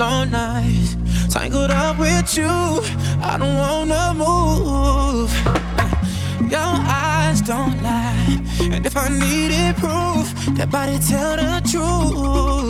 long nights. Tangled up with you, I don't wanna move. Your eyes don't lie. And if I needed proof, that body tell the truth.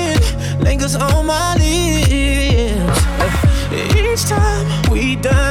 lingers on my lips. Each time we die.